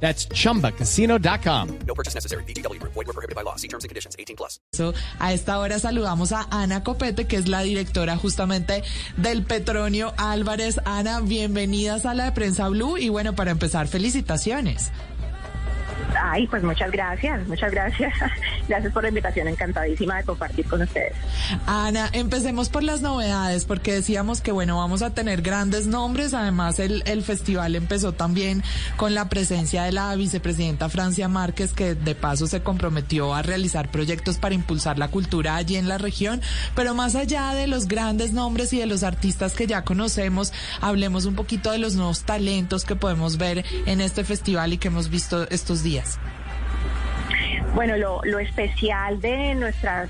That's chumbacasino.com. No purchase necessary. BGW. Void were prohibited by law. See terms and conditions. 18 plus. So, a esta hora saludamos a Ana Copete, que es la directora justamente del Petronio Álvarez. Ana, bienvenida a Sala de Prensa Blue y bueno, para empezar, felicitaciones. Ay, pues muchas gracias, muchas gracias. Gracias por la invitación, encantadísima de compartir con ustedes. Ana, empecemos por las novedades, porque decíamos que bueno, vamos a tener grandes nombres. Además, el, el festival empezó también con la presencia de la vicepresidenta Francia Márquez, que de paso se comprometió a realizar proyectos para impulsar la cultura allí en la región. Pero más allá de los grandes nombres y de los artistas que ya conocemos, hablemos un poquito de los nuevos talentos que podemos ver en este festival y que hemos visto estos días. Bueno, lo, lo especial de nuestras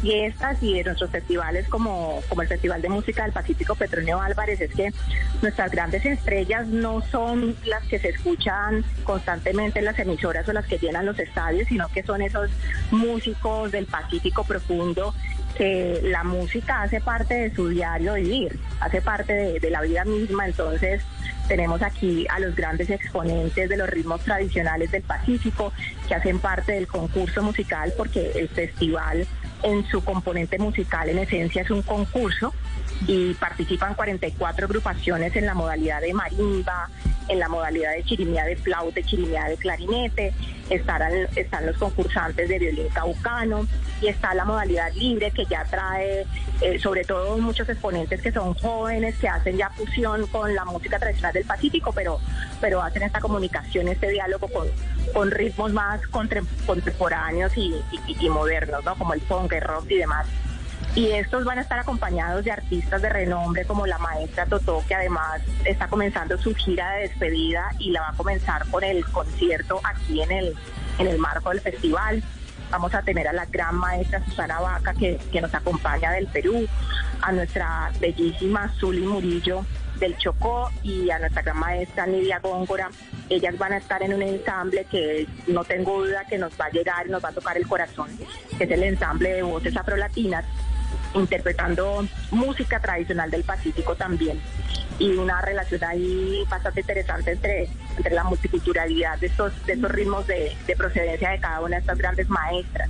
fiestas y de nuestros festivales como, como el Festival de Música del Pacífico Petronio Álvarez es que nuestras grandes estrellas no son las que se escuchan constantemente en las emisoras o las que llenan los estadios, sino que son esos músicos del Pacífico profundo que la música hace parte de su diario vivir, hace parte de, de la vida misma, entonces tenemos aquí a los grandes exponentes de los ritmos tradicionales del Pacífico que hacen parte del concurso musical porque el festival en su componente musical en esencia es un concurso y participan 44 agrupaciones en la modalidad de marimba, en la modalidad de chirimía de flauta, chirimía de clarinete, estarán, están los concursantes de violín caucano y está la modalidad libre que ya trae eh, sobre todo muchos exponentes que son jóvenes, que hacen ya fusión con la música tradicional del Pacífico, pero, pero hacen esta comunicación, este diálogo con, con ritmos más contemporáneos y, modernos, ¿no? como el funk, el rock y demás. Y estos van a estar acompañados de artistas de renombre como la maestra Totó, que además está comenzando su gira de despedida y la va a comenzar con el concierto aquí en el, en el marco del festival. Vamos a tener a la gran maestra Susana Vaca, que, que nos acompaña del Perú, a nuestra bellísima Zuli Murillo del Chocó y a nuestra gran maestra Nidia Góngora. Ellas van a estar en un ensamble que no tengo duda que nos va a llegar y nos va a tocar el corazón, que es el ensamble de voces afrolatinas interpretando música tradicional del Pacífico también y una relación ahí bastante interesante entre, entre la multiculturalidad de estos, de estos ritmos de, de procedencia de cada una de estas grandes maestras.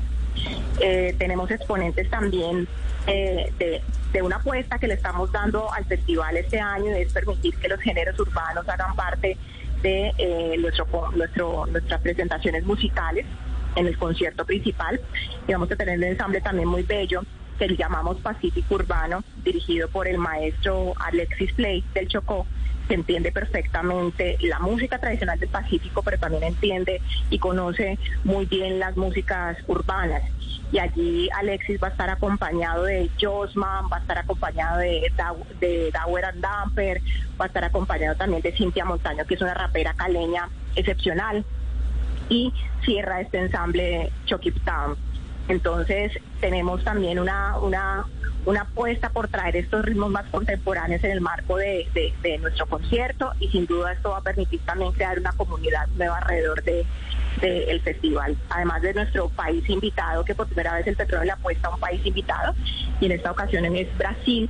Eh, tenemos exponentes también eh, de, de, una apuesta que le estamos dando al festival este año, es permitir que los géneros urbanos hagan parte de eh, nuestro, nuestras presentaciones musicales en el concierto principal. Y vamos a tener un ensamble también muy bello que le llamamos Pacífico Urbano, dirigido por el maestro Alexis Play del Chocó, entiende perfectamente la música tradicional del Pacífico, pero también entiende y conoce muy bien las músicas urbanas. Y allí Alexis va a estar acompañado de Josman, va a estar acompañado de, de and Damper, va a estar acompañado también de Cintia Montaño, que es una rapera caleña excepcional. Y cierra este ensamble Chokip Town entonces tenemos también una, una, una apuesta por traer estos ritmos más contemporáneos en el marco de, de, nuestro concierto y sin duda esto va a permitir también crear una comunidad nueva alrededor de, del festival. Además de nuestro país invitado, que por primera vez el petróleo le apuesta a un país invitado y en esta ocasión es Brasil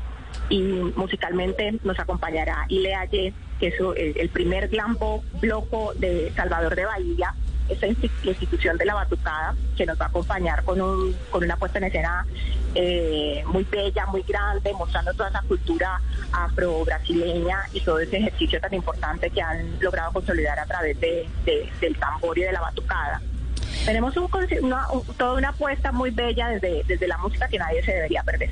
y musicalmente nos acompañará Ileaye, que es el primer glambo bloco de Salvador de Bahía esta institución de la batucada que nos va a acompañar con, un, con una puesta en escena eh, muy bella, muy grande, mostrando toda esa cultura afro-brasileña y todo ese ejercicio tan importante que han logrado consolidar a través de, de, del tambor y de la batucada. Tenemos un, una, toda una apuesta muy bella desde, desde la música que nadie se debería perder.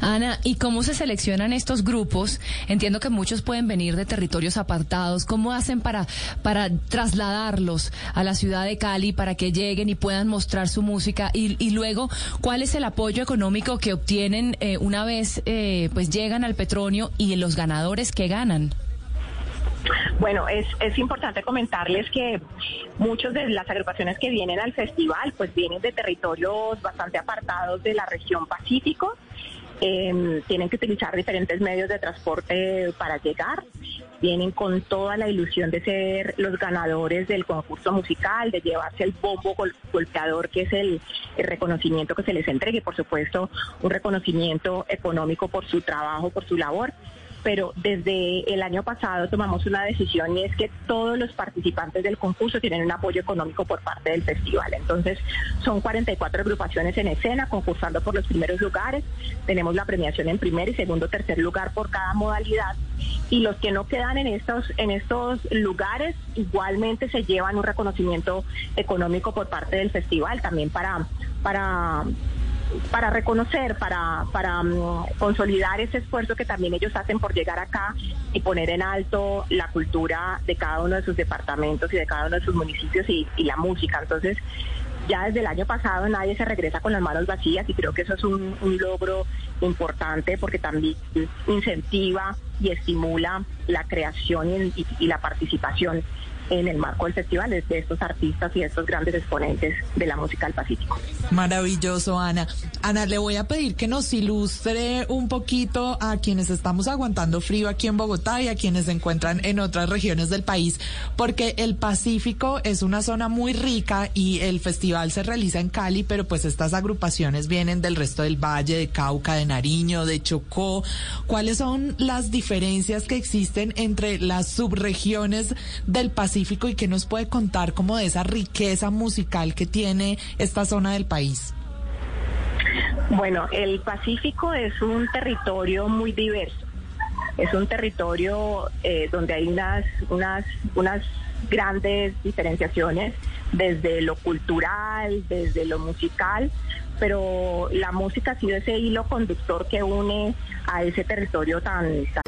Ana, ¿y cómo se seleccionan estos grupos? Entiendo que muchos pueden venir de territorios apartados. ¿Cómo hacen para, para trasladarlos a la ciudad de Cali para que lleguen y puedan mostrar su música? Y, y luego, ¿cuál es el apoyo económico que obtienen eh, una vez eh, pues llegan al Petronio y los ganadores que ganan? Bueno, es, es importante comentarles que muchas de las agrupaciones que vienen al festival pues vienen de territorios bastante apartados de la región Pacífico. Eh, tienen que utilizar diferentes medios de transporte para llegar. Vienen con toda la ilusión de ser los ganadores del concurso musical, de llevarse el bombo gol- golpeador, que es el, el reconocimiento que se les entregue, por supuesto, un reconocimiento económico por su trabajo, por su labor pero desde el año pasado tomamos una decisión y es que todos los participantes del concurso tienen un apoyo económico por parte del festival. Entonces, son 44 agrupaciones en escena concursando por los primeros lugares. Tenemos la premiación en primer y segundo, tercer lugar por cada modalidad. Y los que no quedan en estos, en estos lugares igualmente se llevan un reconocimiento económico por parte del festival también para, para para reconocer, para, para mm, consolidar ese esfuerzo que también ellos hacen por llegar acá y poner en alto la cultura de cada uno de sus departamentos y de cada uno de sus municipios y, y la música. Entonces, ya desde el año pasado nadie se regresa con las manos vacías y creo que eso es un, un logro importante porque también incentiva y estimula la creación y, y- la participación en el marco del festival de estos artistas y de estos grandes exponentes de la música del Pacífico. Maravilloso, Ana. Ana, le voy a pedir que nos ilustre un poquito a quienes estamos aguantando frío aquí en Bogotá y a quienes se encuentran en otras regiones del país, porque el Pacífico es una zona muy rica y el festival se realiza en Cali, pero pues estas agrupaciones vienen del resto del Valle, de Cauca, de Nariño, de Chocó. ¿Cuáles son las diferencias que existen entre las subregiones del Pacífico y qué nos puede contar como de esa riqueza musical que tiene esta zona del país? Bueno, el Pacífico es un territorio muy diverso. Es un territorio eh, donde hay unas, unas, unas grandes diferenciaciones desde lo cultural, desde lo musical, pero la música ha sido ese hilo conductor que une a ese territorio tan, tan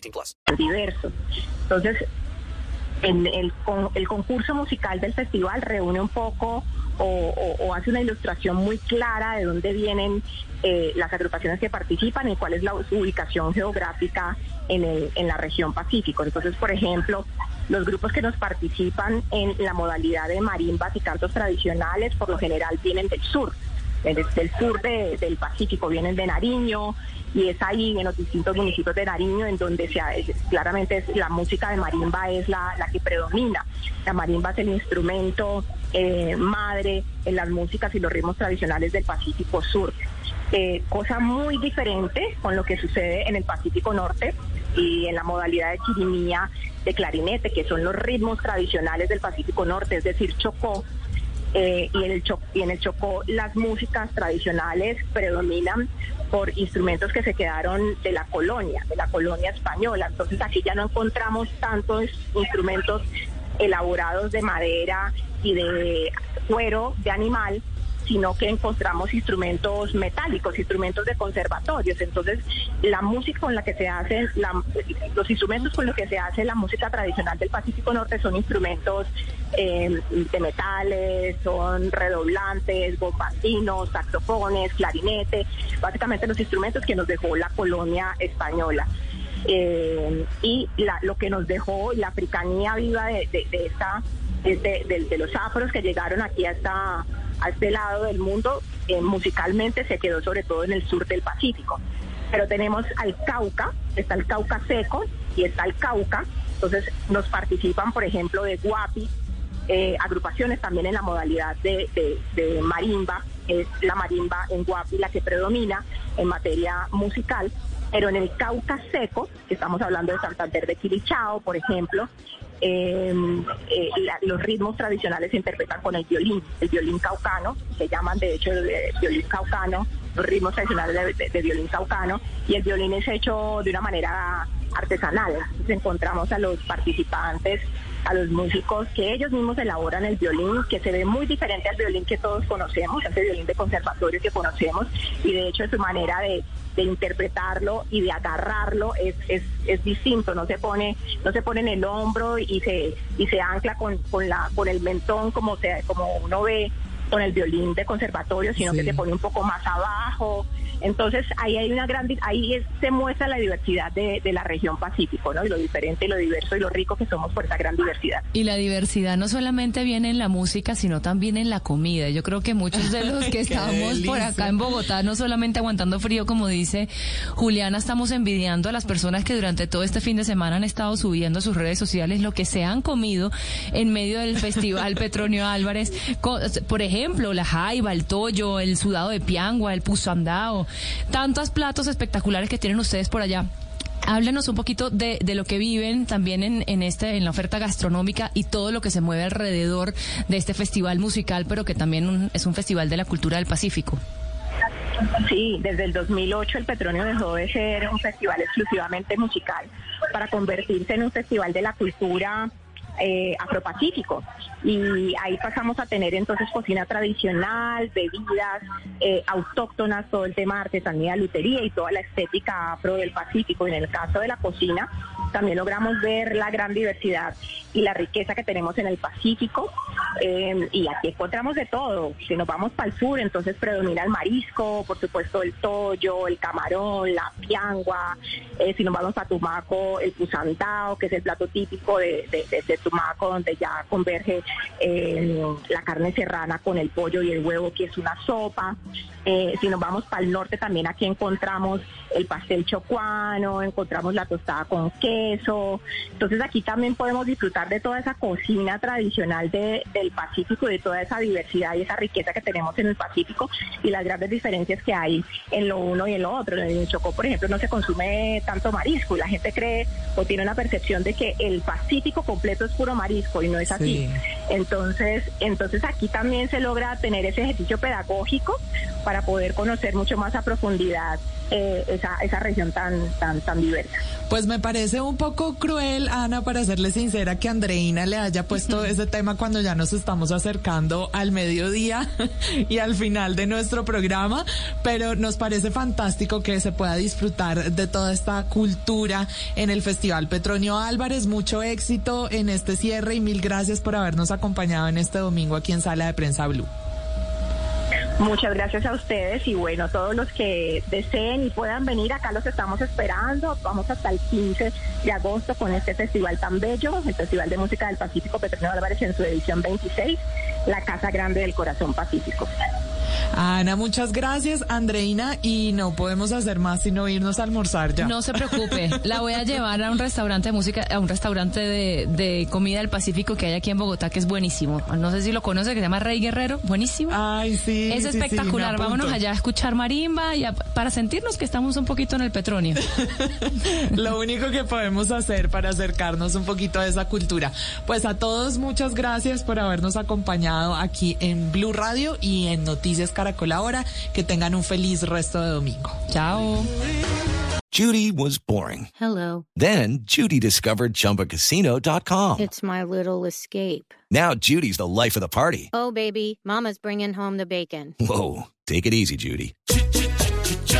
18 plus. diversos. Entonces, en el, con- el concurso musical del festival reúne un poco o hace una ilustración muy clara de dónde vienen eh, las agrupaciones que participan y cuál es la su ubicación geográfica en, el- en la región Pacífico. Entonces, por ejemplo, los grupos que nos participan en la modalidad de marimbas y cantos tradicionales, por lo general vienen del sur, del, sur de- del Pacífico, vienen de Nariño, y es ahí en los distintos municipios de Nariño en donde se claramente la música de marimba es la, la que predomina. La marimba es el instrumento eh, madre en las músicas y los ritmos tradicionales del Pacífico Sur. Eh, cosa muy diferente con lo que sucede en el Pacífico Norte y en la modalidad de chirimía de clarinete, que son los ritmos tradicionales del Pacífico Norte, es decir, chocó, eh, y, en el Cho- y en el Chocó las músicas tradicionales predominan por instrumentos que se quedaron de la colonia, de la colonia española. Entonces aquí ya no encontramos tantos instrumentos elaborados de madera y de cuero de animal, sino que encontramos instrumentos metálicos, instrumentos de conservatorios. Entonces, la música con la que se hace, los instrumentos con los que se hace la música tradicional del Pacífico Norte son instrumentos eh, de metales, son redoblantes, bombardinos, saxofones, clarinete, básicamente los instrumentos que nos dejó la colonia española. Eh, y la- lo que nos dejó la africanía viva de, esta de, los afros que llegaron aquí a, esta, a este lado del mundo, eh, musicalmente se quedó sobre todo en el sur del Pacífico. Pero tenemos al Cauca, está el Cauca seco y está el Cauca, entonces nos participan, por ejemplo, de Guapi, eh, agrupaciones también en la modalidad de, de- de marimba, es la marimba en Guapi la que predomina en materia musical, pero en el Cauca seco, que estamos hablando de Santander de Quilichao, por ejemplo, eh, eh, la- los ritmos tradicionales se interpretan con el violín, el violín caucano, se llaman de hecho de violín caucano, los ritmos tradicionales de, de- de violín caucano, y el violín es hecho de una manera artesanal. Entonces encontramos a los participantes a los músicos que ellos mismos elaboran el violín, que se ve muy diferente al violín que todos conocemos, ese violín de conservatorio que conocemos, y de hecho su manera de, interpretarlo y de agarrarlo es, es, es, distinto, no se pone, no se pone en el hombro y se, y se ancla con, con la, con el mentón como se, como uno ve con el violín de conservatorio, sino que se pone un poco más abajo. Entonces ahí hay una gran, ahí se muestra la diversidad de, la región Pacífico, ¿no? Y lo diferente, y lo diverso y lo rico que somos por esa gran diversidad. Y la diversidad no solamente viene en la música, sino también en la comida. Yo creo que muchos de los que estamos por acá en Bogotá, no solamente aguantando frío, como dice Juliana, estamos envidiando a las personas que durante todo este fin de semana han estado subiendo a sus redes sociales lo que se han comido en medio del Festival Petronio Álvarez. Por ejemplo, la jaiba, el tollo, el sudado de piangua, el pusandao tantos platos espectaculares que tienen ustedes por allá. Háblenos un poquito de, lo que viven también en, en, este, en la oferta gastronómica y todo lo que se mueve alrededor de este festival musical, pero que también es un festival de la cultura del Pacífico. Sí, desde el 2008 el Petronio dejó de ser un festival exclusivamente musical para convertirse en un festival de la cultura eh, afropacífico. Y ahí pasamos a tener entonces cocina tradicional, bebidas eh, autóctonas, todo el tema de artesanía, lutería y toda la estética afro del Pacífico. En el caso de la cocina, también logramos ver la gran diversidad y la riqueza que tenemos en el Pacífico. Eh, y aquí encontramos de todo. Si nos vamos para el sur, entonces predomina el marisco, por supuesto el tollo, el camarón, la piangua. Eh, si nos vamos a Tumaco, el pusantao, que es el plato típico de, de, Donde ya converge eh, la carne serrana con el pollo y el huevo, que es una sopa. si nos vamos para el norte, también aquí encontramos el pastel chocuano, encontramos la tostada con queso. Entonces aquí también podemos disfrutar de toda esa cocina tradicional de, del Pacífico, de toda esa diversidad y esa riqueza que tenemos en el Pacífico y las grandes diferencias que hay en lo uno y en lo otro. En el Chocó, por ejemplo, no se consume tanto marisco y la gente cree o tiene una percepción de que el Pacífico completo es puro marisco y no es así. Entonces, entonces aquí también se logra tener ese ejercicio pedagógico para poder conocer mucho más a profundidad eh, esa, esa región tan, tan, tan diversa. Pues me parece un poco cruel, Ana, para serle sincera, que Andreina le haya puesto ese tema cuando ya nos estamos acercando al mediodía y al final de nuestro programa, pero nos parece fantástico que se pueda disfrutar de toda esta cultura en el Festival Petronio Álvarez. Mucho éxito en este cierre y mil gracias por habernos acompañado en este domingo aquí en Sala de Prensa Blue. Muchas gracias a ustedes y bueno, todos los que deseen y puedan venir, acá los estamos esperando. Vamos hasta el 15 de agosto con este festival tan bello, el Festival de Música del Pacífico Petronio Álvarez en su edición 26, la Casa Grande del Corazón Pacífico. Ana, muchas gracias, Andreina, y no podemos hacer más sino irnos a almorzar ya. No se preocupe, la voy a llevar a un restaurante de música, a un restaurante de, comida del Pacífico que hay aquí en Bogotá, que es buenísimo. No sé si lo conoce, que se llama Rey Guerrero, buenísimo. Ay, sí. Es espectacular, vámonos allá a escuchar marimba y para sentirnos que estamos un poquito en el petróleo. lo único que podemos hacer para acercarnos un poquito a esa cultura. Pues a todos, muchas gracias por habernos acompañado aquí en Blue Radio y en Noticias Caracol Ahora. Que tengan un feliz resto de domingo. Chao. Judy was boring. Hello. Then Judy discovered chumbacasino.com. It's my little escape. Now Judy's the life of the party. Oh, baby, Mama's bringing home the bacon. Whoa. Take it easy, Judy.